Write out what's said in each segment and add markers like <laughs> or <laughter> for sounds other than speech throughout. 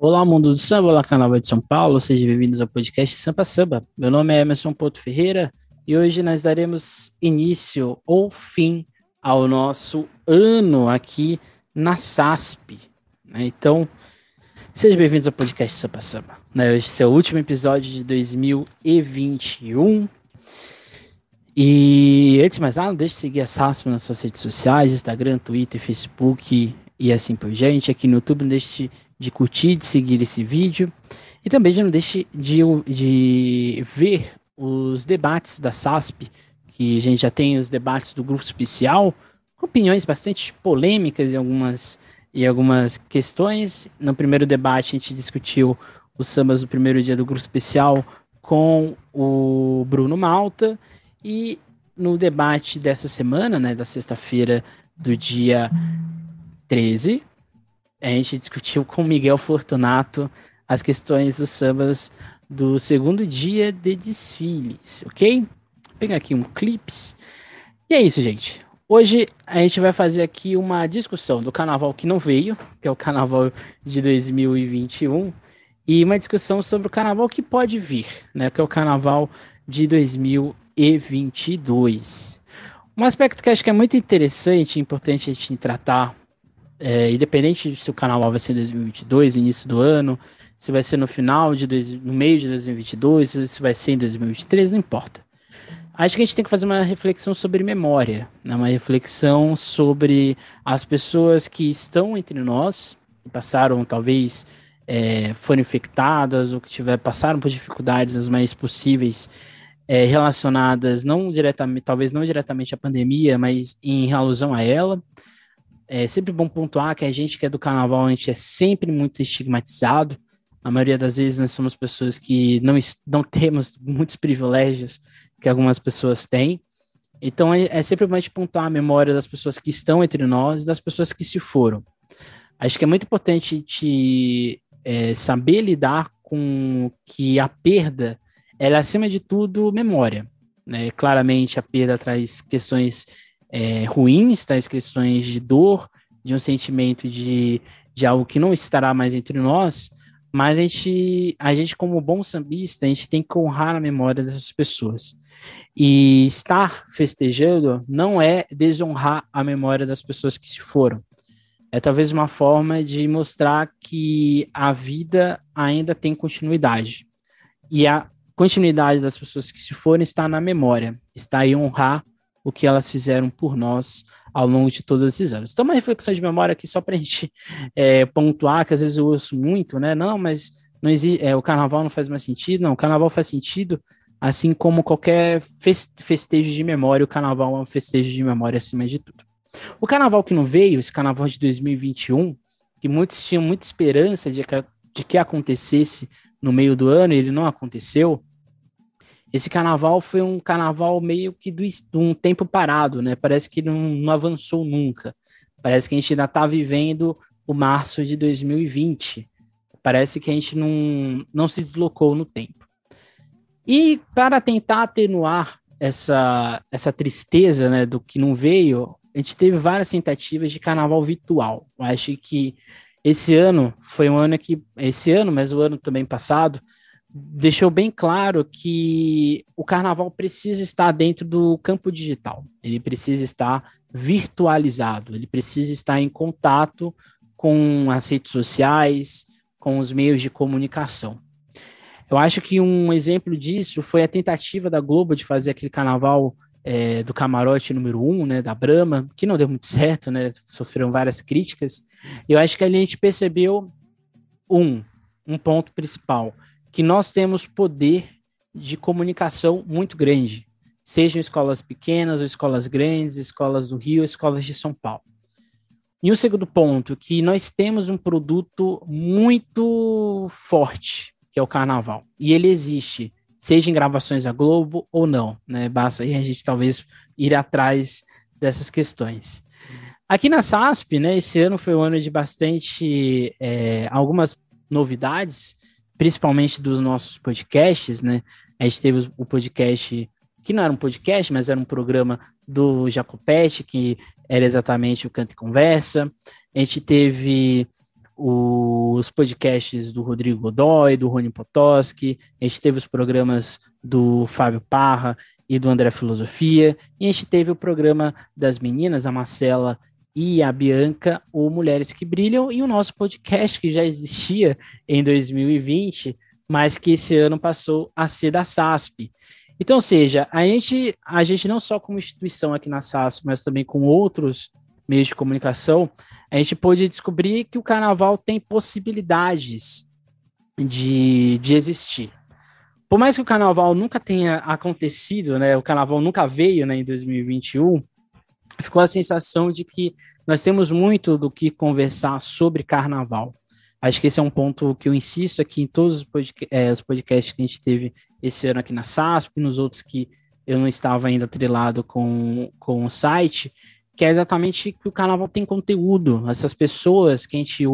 Olá, mundo do samba, olá, canal de São Paulo, sejam bem-vindos ao podcast Sampa Samba. Meu nome é Emerson Porto Ferreira e hoje nós daremos início ou fim ao nosso ano aqui na SASP. Né? Então, sejam bem-vindos ao podcast Sampa Samba. Né? Esse é o último episódio de 2021. E antes de mais nada, deixe de seguir a SASP nas suas redes sociais, Instagram, Twitter, Facebook e assim por diante. Aqui no YouTube, não deixe de de curtir, de seguir esse vídeo. E também não deixe de, de ver os debates da SASP, que a gente já tem os debates do grupo especial, com opiniões bastante polêmicas em algumas, em algumas questões. No primeiro debate, a gente discutiu os sambas do primeiro dia do grupo especial com o Bruno Malta. E no debate dessa semana, né, da sexta-feira do dia 13, a gente discutiu com Miguel Fortunato as questões dos sambas do segundo dia de desfiles, ok? Vou pegar aqui um clips. E é isso, gente. Hoje a gente vai fazer aqui uma discussão do carnaval que não veio, que é o carnaval de 2021, e uma discussão sobre o carnaval que pode vir, né, que é o carnaval de 2022. Um aspecto que acho que é muito interessante e importante a gente tratar é, independente de se o carnaval vai ser em 2022, início do ano, se vai ser no final de dois, no meio de 2022, se vai ser em 2023, não importa. Acho que a gente tem que fazer uma reflexão sobre memória, né? uma reflexão sobre as pessoas que estão entre nós, que passaram talvez é, foram infectadas ou que tiver, passaram por dificuldades as mais possíveis é, relacionadas não diretamente, talvez não diretamente à pandemia, mas em alusão a ela. É sempre bom pontuar que a gente que é do carnaval, a gente é sempre muito estigmatizado. A maioria das vezes nós somos pessoas que não, não temos muitos privilégios que algumas pessoas têm. Então é, é sempre bom a gente pontuar a memória das pessoas que estão entre nós e das pessoas que se foram. Acho que é muito importante te é, saber lidar com que a perda, ela é acima de tudo memória. Né? Claramente a perda traz questões é, ruins, tais questões de dor, de um sentimento de, de algo que não estará mais entre nós, mas a gente, a gente, como bom sambista, a gente tem que honrar a memória dessas pessoas. E estar festejando não é desonrar a memória das pessoas que se foram. É talvez uma forma de mostrar que a vida ainda tem continuidade. E a continuidade das pessoas que se foram está na memória, está em honrar o que elas fizeram por nós ao longo de todos esses anos. Então, uma reflexão de memória aqui só para a gente é, pontuar, que às vezes eu ouço muito, né? Não, mas não existe, é, o carnaval não faz mais sentido. Não, o carnaval faz sentido, assim como qualquer festejo de memória, o carnaval é um festejo de memória acima de tudo. O carnaval que não veio, esse carnaval de 2021, que muitos tinham muita esperança de que, de que acontecesse no meio do ano, e ele não aconteceu, esse carnaval foi um carnaval meio que do, de um tempo parado, né? Parece que não, não avançou nunca. Parece que a gente ainda está vivendo o março de 2020. Parece que a gente não, não se deslocou no tempo. E para tentar atenuar essa, essa tristeza né, do que não veio, a gente teve várias tentativas de carnaval virtual. Eu acho que esse ano foi um ano que. Esse ano, mas o ano também passado, deixou bem claro que o carnaval precisa estar dentro do campo digital, ele precisa estar virtualizado, ele precisa estar em contato com as redes sociais, com os meios de comunicação. Eu acho que um exemplo disso foi a tentativa da Globo de fazer aquele carnaval é, do camarote número um, né, da Brahma, que não deu muito <laughs> certo, né, sofreram várias críticas. Eu acho que ali a gente percebeu um, um ponto principal, que nós temos poder de comunicação muito grande, sejam escolas pequenas ou escolas grandes, escolas do Rio, escolas de São Paulo. E o segundo ponto, que nós temos um produto muito forte, que é o carnaval. E ele existe, seja em gravações da Globo ou não, né? Basta aí a gente talvez ir atrás dessas questões. Aqui na SASP, né, esse ano foi um ano de bastante, é, algumas novidades, principalmente dos nossos podcasts, né? A gente teve o podcast, que não era um podcast, mas era um programa do Jacopete, que era exatamente o Canto e Conversa. A gente teve os podcasts do Rodrigo Godoy, do Rony Potoski, a gente teve os programas do Fábio Parra e do André Filosofia, e a gente teve o programa das meninas, a Marcela e a Bianca, o Mulheres que Brilham, e o nosso podcast que já existia em 2020, mas que esse ano passou a ser da SASP. Então, seja, a gente, a gente não só como instituição aqui na SASP, mas também com outros meios de comunicação, a gente pôde descobrir que o carnaval tem possibilidades de, de existir. Por mais que o carnaval nunca tenha acontecido, né, o carnaval nunca veio né, em 2021, ficou a sensação de que nós temos muito do que conversar sobre carnaval. Acho que esse é um ponto que eu insisto aqui em todos os, podca é, os podcasts que a gente teve esse ano aqui na SASP, nos outros que eu não estava ainda atrelado com, com o site, que é exatamente que o carnaval tem conteúdo. Essas pessoas que a gente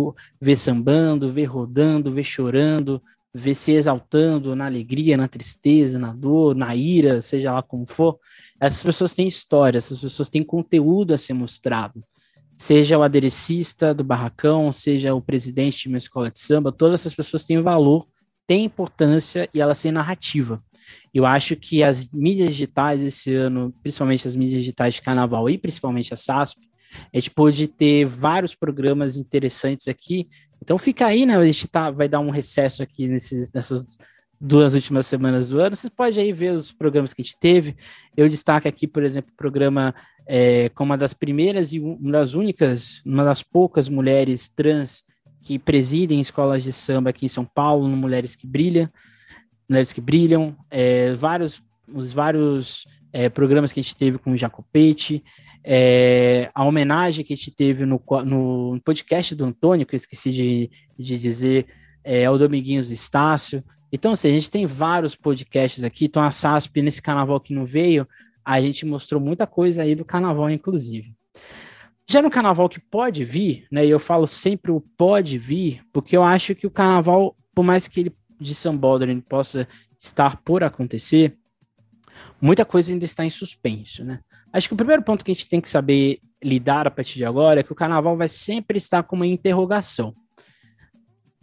vê sambando, vê rodando, vê chorando, vê se exaltando na alegria, na tristeza, na dor, na ira, seja lá como for, essas pessoas têm história, essas pessoas têm conteúdo a ser mostrado. Seja o aderecista do barracão, seja o presidente de uma escola de samba, todas essas pessoas têm valor, têm importância e elas têm narrativa. Eu acho que as mídias digitais esse ano, principalmente as mídias digitais de carnaval e principalmente a SASP, a gente pôde ter vários programas interessantes aqui. Então fica aí, né? A gente tá, vai dar um recesso aqui nesses, nessas duas últimas semanas do ano. Vocês podem aí ver os programas que a gente teve. Eu destaco aqui, por exemplo, o programa é, como uma das primeiras e uma das únicas, uma das poucas mulheres trans que presidem escolas de samba aqui em São Paulo, no Mulheres que Brilham, Mulheres que Brilham, é, vários, os vários é, programas que a gente teve com o Jacopete, é, a homenagem que a gente teve no, no podcast do Antônio, que eu esqueci de, de dizer, é, ao Dominguinhos do Estácio, então, assim, a gente tem vários podcasts aqui. Então, a SASP, nesse carnaval que não veio, a gente mostrou muita coisa aí do carnaval, inclusive. Já no carnaval que pode vir, né? E eu falo sempre o pode vir, porque eu acho que o carnaval, por mais que ele de São Baldwin possa estar por acontecer, muita coisa ainda está em suspenso, né? Acho que o primeiro ponto que a gente tem que saber lidar a partir de agora é que o carnaval vai sempre estar com uma interrogação.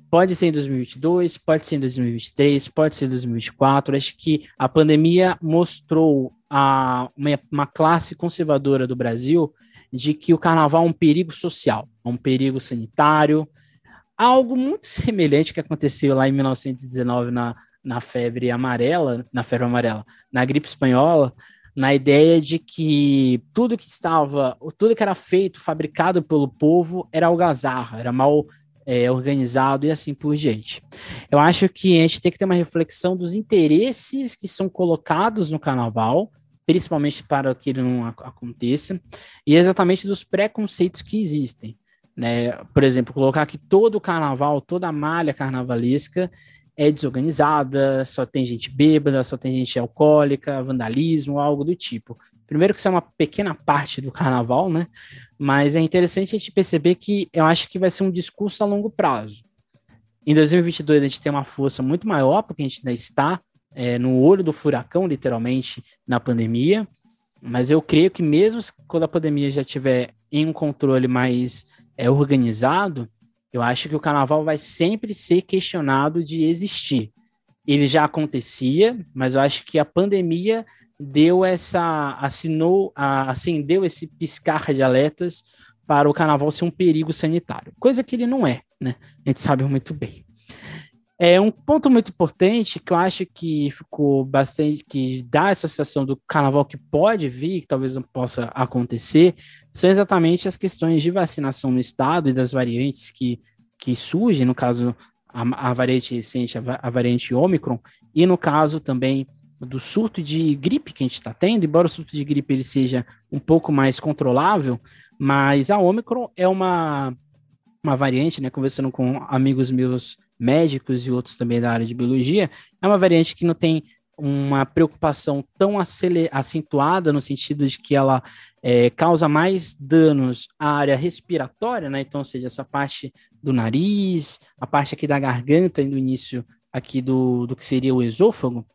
Pode ser em 2022, pode ser em 2023, pode ser em 2024. Acho que a pandemia mostrou a, uma, uma classe conservadora do Brasil de que o carnaval é um perigo social, é um perigo sanitário, algo muito <laughs> semelhante que aconteceu lá em 1919 na, na febre amarela, na febre amarela, na gripe espanhola, na ideia de que tudo que estava, tudo que era feito, fabricado pelo povo, era algazarra, era mal é, organizado e assim por diante. Eu acho que a gente tem que ter uma reflexão dos interesses que são colocados no carnaval, principalmente para que ele não aconteça, e exatamente dos preconceitos que existem. Né? Por exemplo, colocar que todo o carnaval, toda a malha carnavalesca é desorganizada, só tem gente bêbada, só tem gente alcoólica, vandalismo, algo do tipo. Primeiro que isso é uma pequena parte do <laughs> carnaval, né? Mas é interessante a gente perceber que eu acho que vai ser um discurso a longo prazo. Em 2022 a gente tem uma força muito maior, porque a gente ainda está é, no olho do furacão, literalmente, na pandemia. Mas eu creio que mesmo quando a pandemia já estiver em um controle mais é, organizado, eu acho que o carnaval vai sempre ser questionado de existir. Ele já acontecia, mas eu acho que a pandemia deu essa, assinou, acendeu esse piscar de alertas para o carnaval ser um perigo sanitário, coisa que ele não é, né? A gente sabe muito bem. É um ponto muito importante que eu acho que ficou bastante, que dá essa sensação do carnaval que pode vir, que talvez não possa acontecer, são exatamente as questões de vacinação no estado e das variantes que, que surgem, no caso, a, a variante recente, a, a variante Omicron, e no caso também do surto de gripe que a gente está tendo, embora o surto de gripe ele seja um pouco mais controlável, mas a Omicron é uma, uma variante, né, conversando com amigos meus médicos e outros também da área de biologia, é uma variante que não tem uma preocupação tão acentuada no sentido de que ela é, causa mais danos à área respiratória, né? Então, ou seja, essa parte do nariz, a parte aqui da garganta no início aqui do, do que seria o esôfago,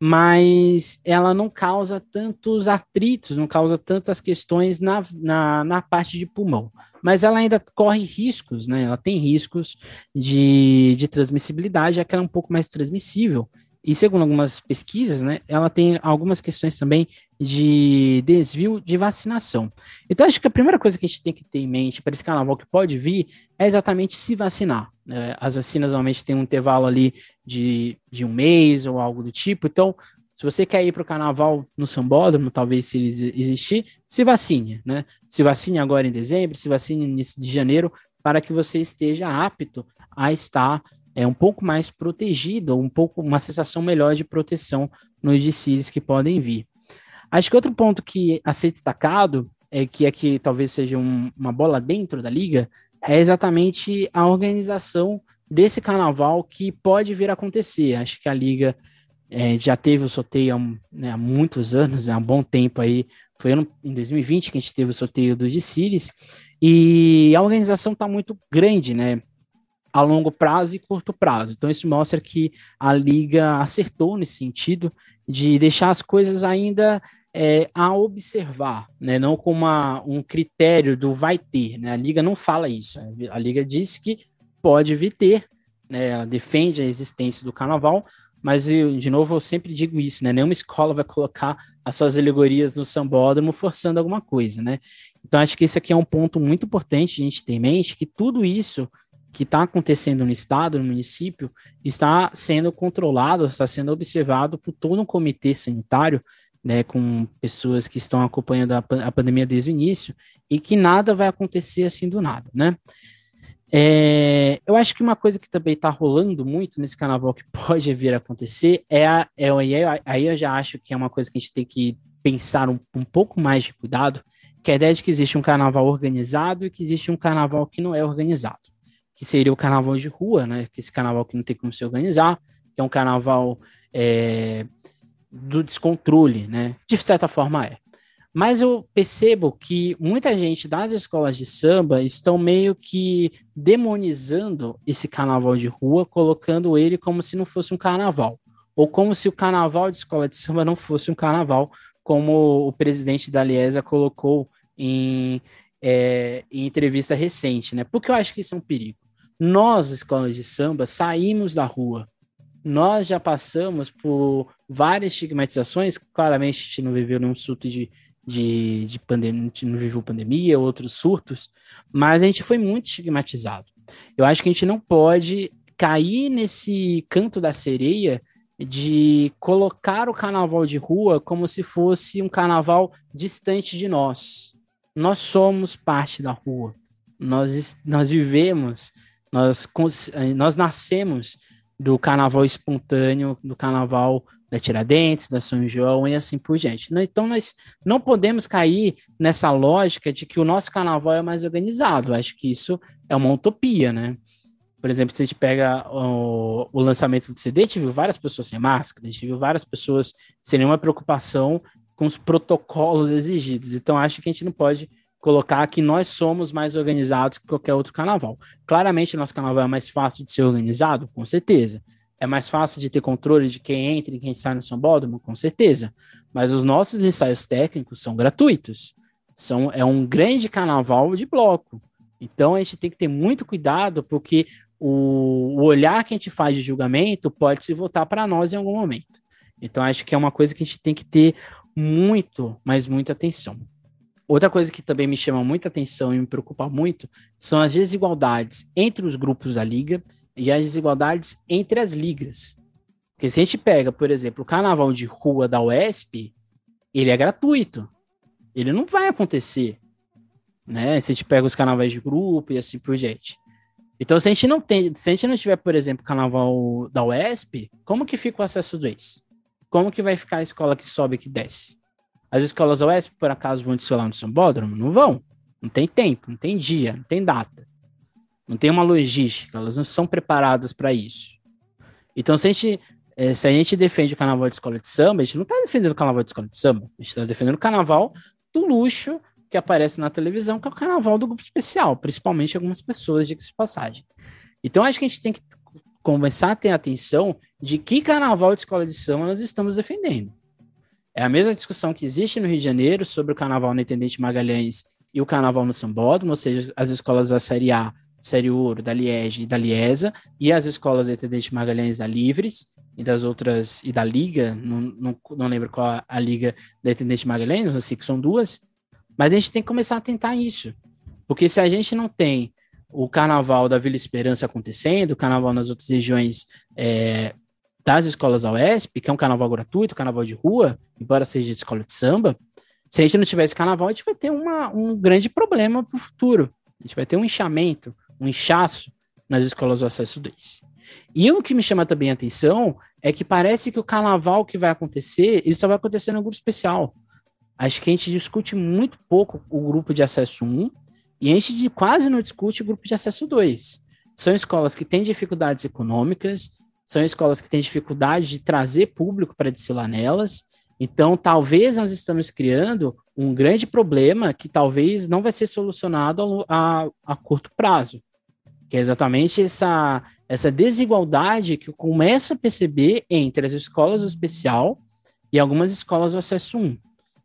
mas ela não causa tantos atritos, não causa tantas questões na, na, na, parte de pulmão. Mas ela ainda corre riscos, né? Ela tem riscos de, de transmissibilidade, já que ela é um pouco mais transmissível. E segundo algumas pesquisas, né, ela tem algumas questões também de desvio de vacinação. Então, acho que a primeira coisa que a gente tem que ter em mente para esse carnaval que pode vir é exatamente se vacinar. Né? As vacinas normalmente têm um intervalo ali de, de um mês ou algo do tipo. Então, se você quer ir para o carnaval no Sambódromo, talvez se existir, se vacine, né? Se vacine agora em dezembro, se vacine no início de janeiro, para que você esteja apto a estar é um pouco mais protegido, um pouco uma sensação melhor de proteção nos DCs que podem vir. Acho que outro ponto que a ser destacado é que aqui é talvez seja um, uma bola dentro da liga é exatamente a organização desse carnaval que pode vir a acontecer. Acho que a liga é, já teve o sorteio há, né, há, muitos anos, há um bom tempo aí. Foi ano, em 2020 que a gente teve o sorteio dos DCs e a organização está muito grande, né? A longo prazo e curto prazo. Então, isso mostra que a liga acertou nesse sentido de deixar as coisas ainda é, a observar, né? não como uma, um critério do vai ter. Né? A liga não fala isso. A liga diz que pode vir ter, né? ela defende a existência do carnaval, mas, eu, de novo, eu sempre digo isso, né? Nenhuma escola vai colocar as suas alegorias no sambódromo forçando alguma coisa, né? Então, acho que esse aqui é um ponto muito importante a gente ter em mente, que tudo isso que está acontecendo no estado, no município, está sendo controlado, está sendo observado por todo um comitê sanitário, né, com pessoas que estão acompanhando a, a pandemia desde o início, e que nada vai acontecer assim do nada, né? É, eu acho que uma coisa que também está rolando muito nesse carnaval que <laughs> pode vir a acontecer é, a, é aí eu já acho que é uma coisa que a gente tem que pensar um, um pouco mais de cuidado, que é a ideia de que existe um carnaval organizado e que existe um carnaval que não é organizado que seria o carnaval de rua, né? Que esse carnaval que não tem como se organizar, que é um carnaval é, do descontrole, né? De certa forma é. Mas eu percebo que muita gente das escolas de samba estão meio que demonizando esse carnaval de rua, colocando ele como se não fosse um carnaval, ou como se o carnaval de escola de samba não fosse um carnaval, como o presidente da Liesa colocou em, é, em entrevista recente, né? Porque eu acho que isso é um perigo. Nós, escolas de samba, saímos da rua. Nós já passamos por várias estigmatizações. Claramente, a gente não viveu nenhum surto de, de, de pandemia, a gente não viveu pandemia, outros surtos, mas a gente foi muito estigmatizado. Eu acho que a gente não pode cair nesse canto da sereia de colocar o carnaval de rua como se fosse um carnaval distante de nós. Nós somos parte da rua. Nós, nós vivemos nós, eh, nós nascemos do carnaval espontâneo, do carnaval da Tiradentes, da São João e assim por diante. Então, nós não podemos cair nessa lógica de que o nosso carnaval é mais organizado. Acho que isso é uma utopia, né? Por exemplo, se a gente pega o, o lançamento do CD, a gente viu várias pessoas sem máscara, a gente viu várias pessoas sem nenhuma preocupação com os protocolos exigidos. Então, acho que a gente não pode colocar que nós somos mais organizados que qualquer outro carnaval. Claramente, nosso carnaval é mais fácil de ser organizado, com certeza. É mais fácil de ter controle de quem entra e quem sai no São Bódromo, com certeza. Mas os nossos ensaios técnicos são gratuitos. São, é um grande carnaval de bloco. Então a gente tem que ter muito cuidado, porque o, o olhar que a gente faz de julgamento pode se voltar para nós em algum momento. Então acho que é uma coisa que a gente tem que ter muito, mas muita atenção. Outra coisa que também me chama muita atenção e me preocupa muito são as desigualdades entre os grupos da liga e as desigualdades entre as ligas. Porque se a gente pega, por exemplo, o carnaval de rua da UESP, ele é gratuito. Ele não vai acontecer. Né? Se a gente pega os carnavais de grupo e assim por diante. Então, se a gente não tem, se a gente não tiver, por exemplo, carnaval da UESP, como que fica o acesso do ex? Como que vai ficar a escola que sobe e que desce? As escolas OS, por acaso, vão desfilar no Sambódromo? Não vão. Não tem tempo, não tem dia, não tem data. Não tem uma logística, elas não são preparadas para isso. Então, se a, gente, é, se a gente defende o carnaval de escola de samba, a gente não está defendendo o carnaval de escola de samba, a gente está defendendo o carnaval do luxo que aparece na televisão, que é o carnaval do grupo especial, principalmente algumas pessoas, de passagem. Então, acho que a gente tem que começar a ter atenção de que carnaval de escola de samba nós estamos defendendo. É a mesma discussão que existe no Rio de Janeiro sobre o carnaval no Intendente Magalhães e o carnaval no Sambódromo, ou seja, as escolas da Série A, Série Ouro, da Liege e da Liesa, e as escolas do Intendente Magalhães da Livres, e das outras, e da Liga, não, não, não lembro qual a, a Liga da Intendente Magalhães, não sei que são duas, mas a gente tem que começar a tentar isso. Porque se a gente não tem o carnaval da Vila Esperança acontecendo, o carnaval nas outras regiões é, das escolas da UESP, que é um carnaval gratuito, carnaval de rua, embora seja de escola de samba, se a gente não tiver esse carnaval, a gente vai ter uma, um grande problema para o futuro. A gente vai ter um inchamento, um inchaço nas escolas do acesso 2. E o que me chama também a atenção é que parece que o carnaval que vai acontecer, ele só vai acontecer no grupo especial. Acho que a gente discute muito pouco o grupo de acesso 1 e a gente quase não discute o grupo de acesso 2. São escolas que têm dificuldades econômicas, são escolas que têm dificuldade de trazer público para desfilar nelas. Então, talvez nós estamos criando um grande problema que talvez não vai ser solucionado a, a, a curto prazo, que é exatamente essa, essa desigualdade que eu começo a perceber entre as escolas do especial e algumas escolas do acesso 1.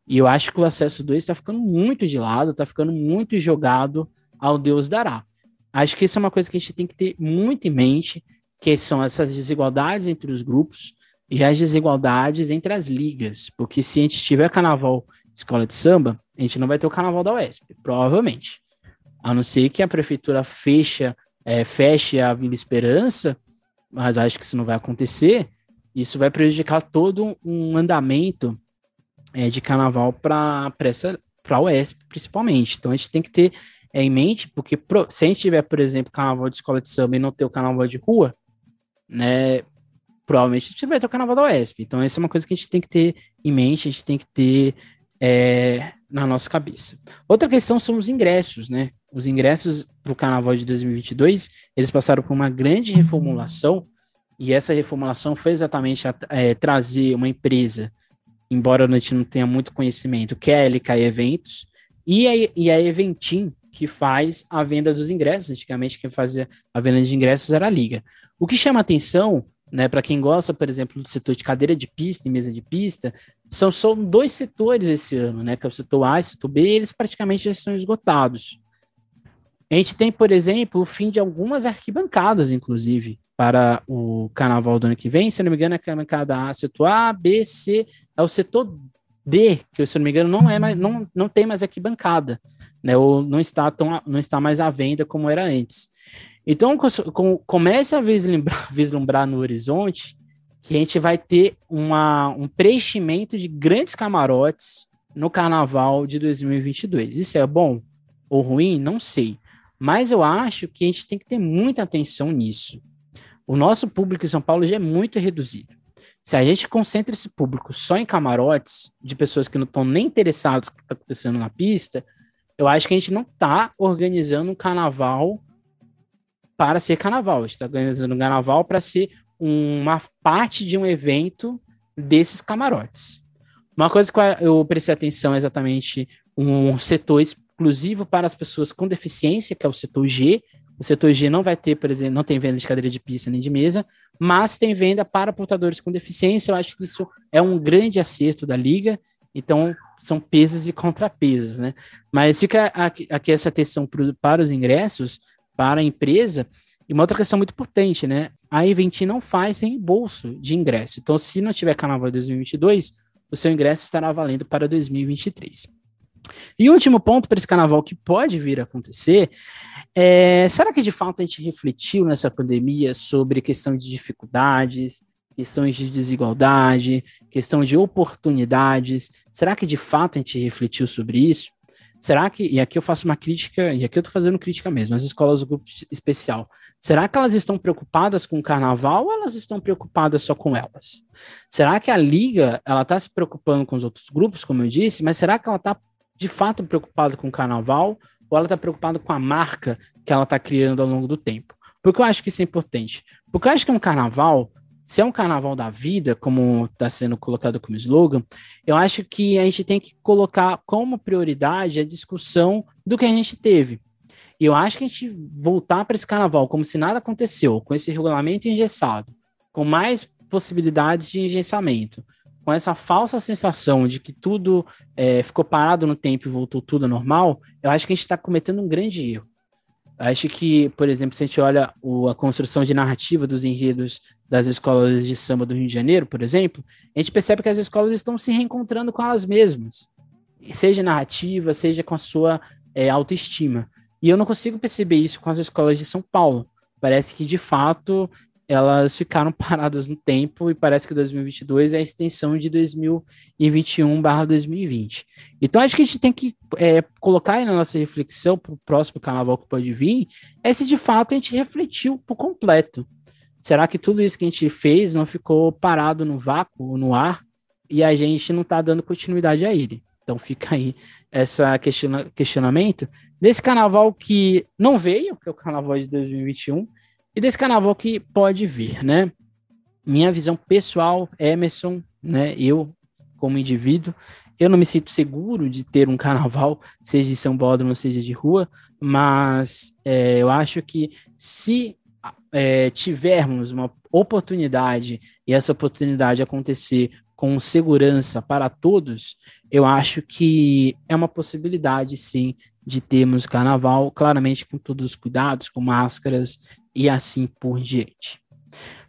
E eu acho que o acesso 2 está ficando muito de lado, está ficando muito jogado ao Deus dará. Acho que isso é uma coisa que a gente tem que ter muito em mente, que são essas desigualdades entre os grupos e as desigualdades entre as ligas. Porque se a gente tiver carnaval escola de samba, a gente não vai ter o carnaval da UESP, provavelmente. A não ser que a prefeitura fecha, é, feche a Vila Esperança, mas acho que isso não vai acontecer. Isso vai prejudicar todo um andamento é, de carnaval para a UESP, principalmente. Então a gente tem que ter é, em mente, porque pro, se a gente tiver, por exemplo, carnaval de escola de samba e não ter o carnaval de rua, né, provavelmente a gente vai ter o carnaval da UESP. Então essa é uma coisa que a gente tem que ter em mente, a gente tem que ter é, na nossa cabeça. Outra questão são os ingressos, né? Os ingressos para o carnaval de 2022, eles passaram por uma grande reformulação, e essa reformulação foi exatamente a, é, trazer uma empresa embora a gente não tenha muito conhecimento, que é a LK Eventos, e a, e a Eventim, que faz a venda dos ingressos. Antigamente, quem fazia a venda de ingressos era a Liga. O que chama atenção, né, para quem gosta, por exemplo, do setor de cadeira de pista e mesa de pista, são só dois setores esse ano, né, que é o setor A e o setor B, eles praticamente já estão esgotados. A gente tem, por exemplo, o fim de algumas arquibancadas, inclusive, para o carnaval do ano que vem. Se não me engano, é a arquibancada A, setor A, B, C, é o setor D, que se não me engano não é mais, não, não tem mais arquibancada, né? Ou não está tão, não está mais à venda como era antes. Então com, comece a vislumbrar, <laughs> vislumbrar no horizonte que a gente vai ter uma, um preenchimento de grandes camarotes no carnaval de 2022. Isso é bom ou ruim? Não sei. Mas eu acho que a gente tem que ter muita atenção nisso. O nosso público em São Paulo já é muito reduzido. Se a gente concentra esse público só em camarotes, de pessoas que não estão nem interessadas no que está acontecendo na pista, eu acho que a gente não está organizando um carnaval para ser carnaval. A gente está organizando um carnaval para ser uma parte de um evento desses camarotes. Uma coisa que eu prestei atenção é exatamente um setor exclusivo para as pessoas com deficiência, que é o setor G, o setor G não vai ter, por exemplo, não tem venda de cadeira de pista nem de mesa, mas tem venda para portadores com deficiência. Eu acho que isso é um grande acerto da liga. Então, são pesos e contrapesos, né? Mas fica aqui, essa atenção pro, para os ingressos, para a empresa. E uma outra questão muito importante, né? A Eventim não faz reembolso de ingresso. Então, se não tiver carnaval 2022, o seu ingresso estará valendo para 2023. E o último ponto para esse carnaval que pode vir a acontecer é, será que de fato a gente refletiu nessa pandemia sobre questão de dificuldades, questões de desigualdade, questão de oportunidades? Será que de fato a gente refletiu sobre isso? Será que, e aqui eu faço uma crítica, e aqui eu estou fazendo crítica mesmo, as escolas do grupo especial, será que elas estão preocupadas com o carnaval ou elas estão preocupadas só com elas? Será que a liga, ela está se preocupando com os outros grupos, como eu disse, mas será que ela está de fato preocupada com o carnaval ou ela está preocupada com a marca que ela está criando ao longo do tempo. Porque eu acho que isso é importante. Porque eu acho que é um carnaval, se é um carnaval da vida, como está sendo colocado como slogan, eu acho que a gente tem que colocar como prioridade a discussão do que a gente teve. E eu acho que a gente voltar para esse carnaval como se nada aconteceu, com esse regulamento engessado, com mais possibilidades de engessamento, com essa falsa sensação de que tudo é, ficou parado no tempo e voltou tudo normal, eu acho que a gente está cometendo um grande erro. Acho que, por exemplo, se a gente olha o, a construção de narrativa dos enredos das escolas de samba do Rio de Janeiro, por exemplo, a gente percebe que as escolas estão se reencontrando com elas mesmas, seja narrativa, seja com a sua é, autoestima. E eu não consigo perceber isso com as escolas de São Paulo. Parece que, de fato, elas ficaram <laughs> paradas no tempo e parece que 2022 é a extensão de 2021/2020. Então acho que a gente tem que é, colocar aí na nossa reflexão para o próximo carnaval que pode vir, é se de fato a gente refletiu por completo. Será que tudo isso que a gente fez não ficou parado no vácuo, no ar, e a gente não está dando continuidade a ele? Então fica aí essa questiona questionamento desse carnaval que não veio, que é o carnaval de 2021, e desse carnaval que pode vir, né? Minha visão pessoal, Emerson, né? Eu, como indivíduo, eu não me sinto seguro de ter um carnaval, seja de São Paulo, seja de rua, mas é, eu acho que se é, tivermos uma oportunidade e essa oportunidade acontecer com segurança para todos, eu acho que é uma possibilidade, sim, de termos carnaval, claramente com todos os cuidados, com máscaras e assim por diante.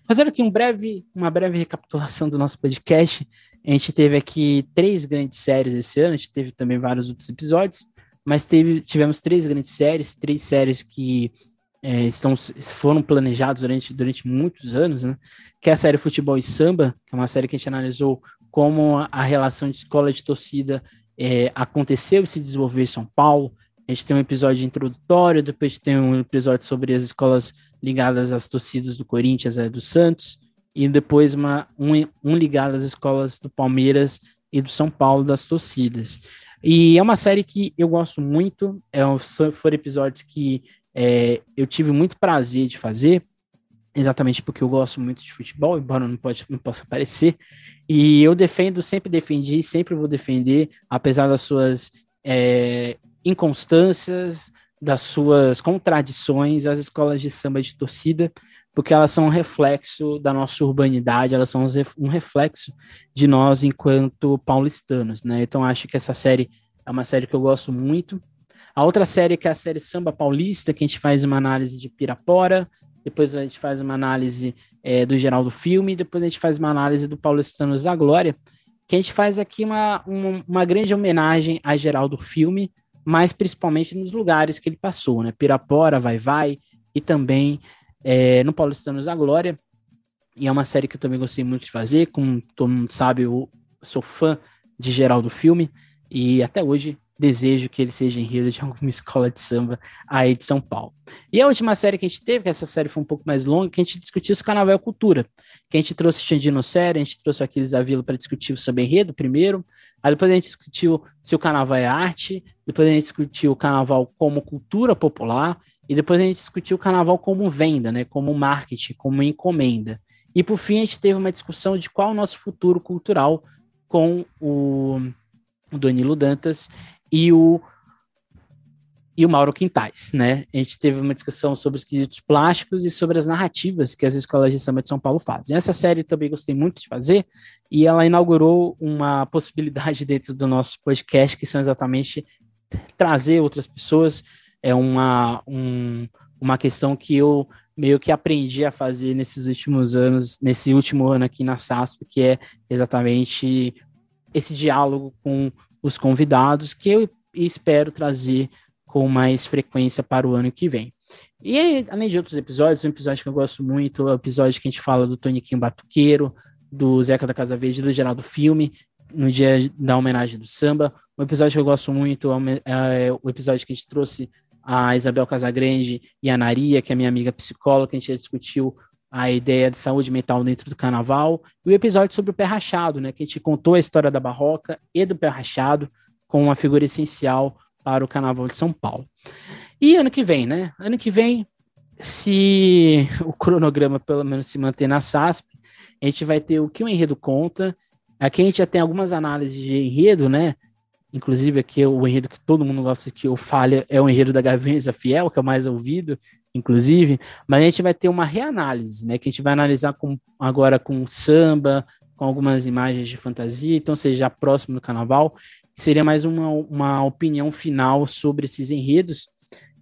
Fazendo aqui um breve, uma breve recapitulação do nosso podcast, a gente teve aqui três grandes séries esse ano, a gente teve também vários outros episódios, mas teve, tivemos três grandes séries, três séries que é, estão, foram planejados durante, durante muitos anos, né? Que é a série Futebol e Samba, que é uma série que a gente analisou como a, a relação de escola de torcida é, aconteceu e se desenvolveu em São Paulo. A gente tem um episódio introdutório, depois tem um episódio sobre as escolas ligadas às torcidas do Corinthians e do Santos, e depois uma, um, um ligado às escolas do Palmeiras e do São Paulo das torcidas. E é uma série que eu gosto muito, é um, foram episódios que é, eu tive muito prazer de fazer, exatamente porque eu gosto muito de futebol, embora não, pode, não possa parecer, e eu defendo, sempre defendi, sempre vou defender, apesar das suas é, inconstâncias, das suas contradições, as escolas de samba de torcida, porque elas são um reflexo da nossa urbanidade, elas são um reflexo de nós enquanto paulistanos, né? Então acho que essa série é uma série que eu gosto muito, a outra série que é a série Samba Paulista, que a gente faz uma análise de Pirapora, depois a gente faz uma análise é, do geral do filme, depois a gente faz uma análise do Paulistanos da Glória, que a gente faz aqui uma, uma, uma grande homenagem a geral do filme, mas principalmente nos lugares que ele passou, né? Pirapora, Vai Vai, e também é, no Paulistanos da Glória. E é uma série que eu também gostei muito de fazer, como todo mundo sabe, eu sou fã de geral do filme, e até hoje desejo que ele seja enredo de alguma escola de samba aí de São Paulo. E a última série que a gente teve, que essa série foi um pouco mais longa, que a gente discutiu os Carnaval Cultura, que a gente trouxe Xandino Série, a gente trouxe o Aquiles Avila para discutir o samba enredo primeiro, aí depois a gente discutiu se o Carnaval é arte, depois a gente discutiu o Carnaval como cultura popular, e depois a gente discutiu o Carnaval como venda, né, como marketing, como encomenda. E por fim a gente teve uma discussão de qual o nosso futuro cultural com o o Danilo Dantas e o e o Mauro Quintais, né? A gente teve uma discussão sobre os quesitos plásticos e sobre as narrativas que as escolas de samba de São Paulo fazem. Essa série também gostei muito de fazer e ela inaugurou uma possibilidade <laughs> dentro do nosso podcast que são exatamente trazer outras pessoas. É uma, um, uma questão que eu meio que aprendi a fazer nesses últimos anos, nesse último ano aqui na SASP, que é exatamente esse diálogo com os convidados, que eu espero trazer com mais frequência para o ano que vem. E além de outros episódios, um episódio que eu gosto muito é o episódio que a gente fala do Toniquinho Batuqueiro, do Zeca da Casa Verde, do Geraldo Filme, no dia da homenagem do samba. Um episódio que eu gosto muito é, é o episódio que a gente trouxe a Isabel Casagrande e a Naria, que é minha amiga psicóloga, que a gente discutiu a ideia de saúde mental dentro do carnaval, e o episódio sobre o pé rachado, né, que a gente contou a história da barroca e do pé rachado com uma figura essencial para o carnaval de São Paulo. E ano que vem, né? Ano que vem, se o cronograma pelo menos se manter na SASP, a gente vai ter o que o enredo conta. Aqui a gente já tem algumas análises de enredo, né? Inclusive, aqui o enredo que todo mundo gosta que eu fale é o enredo da Gaviões Fiel, que é o mais ouvido, inclusive. Mas a gente vai ter uma reanálise, né? Que a gente vai analisar com, agora com samba, com algumas imagens de fantasia, então seja próximo do carnaval. Seria mais uma, uma opinião final sobre esses enredos.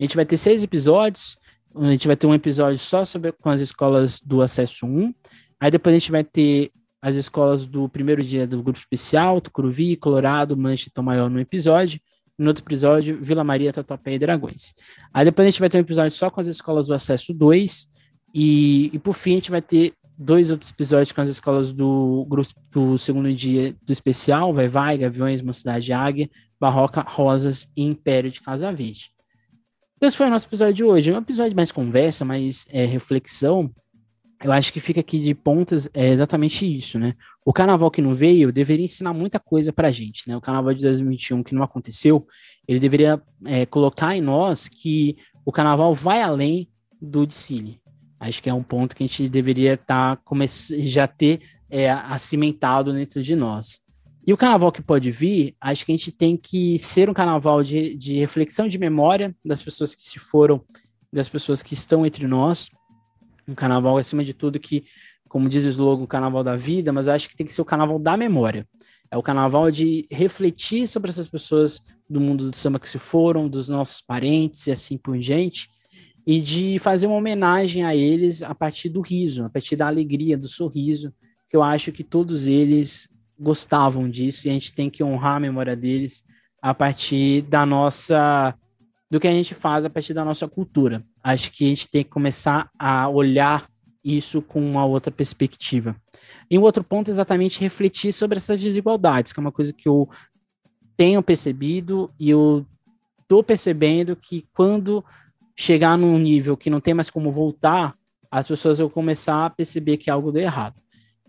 A gente vai ter seis episódios. A gente vai ter um episódio só sobre com as escolas do acesso 1. Aí depois a gente vai ter as escolas do primeiro dia do grupo especial, Tucuruvi, Colorado, Mancha e Maior no episódio. No outro episódio, Vila Maria, Tatuapé e Dragões. Aí depois a gente vai ter um episódio só com as escolas do acesso 2. E, e por fim, a gente vai ter dois outros episódios com as escolas do grupo do segundo dia do especial, Vai Vai, Gaviões, Mocidade Águia, Barroca, Rosas e Império de Casa Verde. Então esse foi o nosso episódio de hoje. É um episódio mais conversa, mais é, reflexão, eu acho que fica aqui de pontas é exatamente isso, né? O carnaval que não veio deveria ensinar muita coisa pra gente, né? O carnaval de 2021 que não aconteceu, ele deveria é, colocar em nós que o carnaval vai além do desfile. Acho que é um ponto que a gente deveria tá, já ter é, acimentado dentro de nós. E o carnaval que pode vir, acho que a gente tem que ser um carnaval de, de reflexão de memória das pessoas que se foram, das pessoas que estão entre nós, um carnaval, acima de tudo, que, como diz o slogan, o carnaval da vida, mas eu acho que tem que ser o carnaval da memória. É o carnaval de refletir sobre essas pessoas do mundo do samba que se foram, dos nossos parentes e assim por diante, e de fazer uma homenagem a eles a partir do riso, a partir da alegria, do sorriso, que eu acho que todos eles gostavam disso e a gente tem que honrar a memória deles a partir da nossa do que a gente faz a partir da nossa cultura. Acho que a gente tem que começar a olhar isso com uma outra perspectiva. E um outro ponto é exatamente refletir sobre essas desigualdades, que é uma coisa que eu tenho percebido e eu estou percebendo que quando chegar num nível que não tem mais como voltar, as pessoas vão começar a perceber que algo deu errado.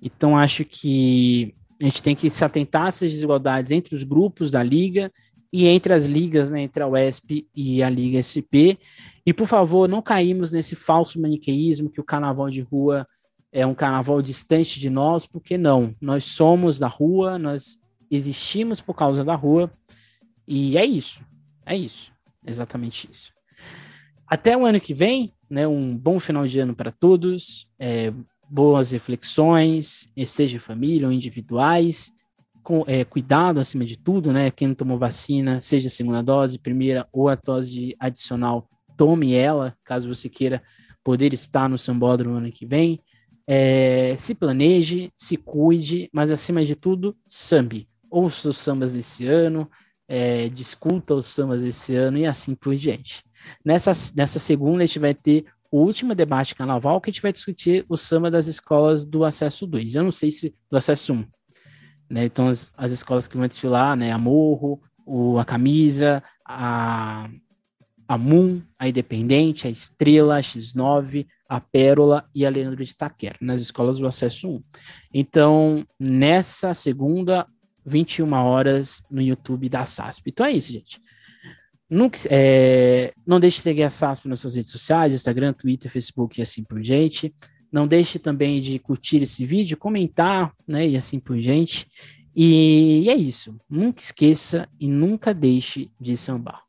Então, acho que a gente tem que se atentar a essas desigualdades entre os grupos da liga e entre as ligas, né, entre a UESP e a Liga SP. E, por favor, não caímos nesse falso maniqueísmo que o carnaval de rua é um carnaval distante de nós, porque não. Nós somos da rua, nós existimos por causa da rua, e é isso. É isso. Exatamente isso. Até o ano que vem, né, um bom final de ano para todos, é, boas reflexões, seja família ou individuais, é, cuidado acima de tudo, né? Quem não tomou vacina, seja a segunda dose, primeira ou a dose adicional, tome ela, caso você queira poder estar no sambódromo ano que vem. É, se planeje, se cuide, mas acima de tudo, sambe. Ouça os sambas desse ano, é, discuta os sambas desse ano e assim por diante. Nessa, nessa segunda, a gente vai ter o último debate carnaval que a gente vai discutir o samba das escolas do acesso 2. Eu não sei se do acesso 1. Né? Então, as, as escolas que vão desfilar, né? A Morro, o, a Camisa, a, a Moon, a Independente, a Estrela, a X9, a Pérola e a Leandro de Taquera, nas escolas do Acesso 1. Então, nessa segunda, 21 horas, no YouTube da SASP. Então é isso, gente. Nunca, é, não deixe de seguir a SASP nas suas redes sociais, Instagram, Twitter, Facebook e assim por diante. Não deixe também de curtir esse vídeo, comentar, né, e assim por diante. E é isso. Nunca esqueça e nunca deixe de sambar.